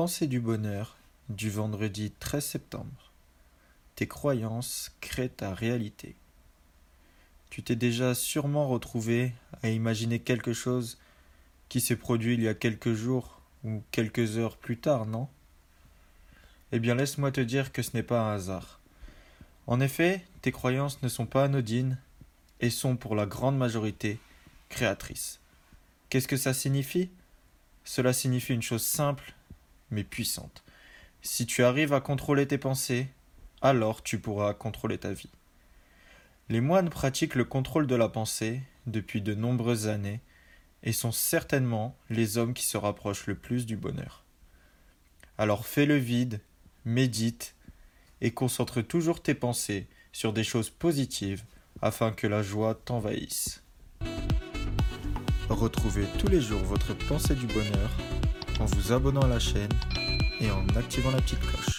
Pensée du bonheur du vendredi 13 septembre. Tes croyances créent ta réalité. Tu t'es déjà sûrement retrouvé à imaginer quelque chose qui s'est produit il y a quelques jours ou quelques heures plus tard, non? Eh bien laisse-moi te dire que ce n'est pas un hasard. En effet, tes croyances ne sont pas anodines et sont pour la grande majorité créatrices. Qu'est-ce que ça signifie? Cela signifie une chose simple mais puissante. Si tu arrives à contrôler tes pensées, alors tu pourras contrôler ta vie. Les moines pratiquent le contrôle de la pensée depuis de nombreuses années et sont certainement les hommes qui se rapprochent le plus du bonheur. Alors fais le vide, médite et concentre toujours tes pensées sur des choses positives afin que la joie t'envahisse. Retrouvez tous les jours votre pensée du bonheur en vous abonnant à la chaîne et en activant la petite cloche.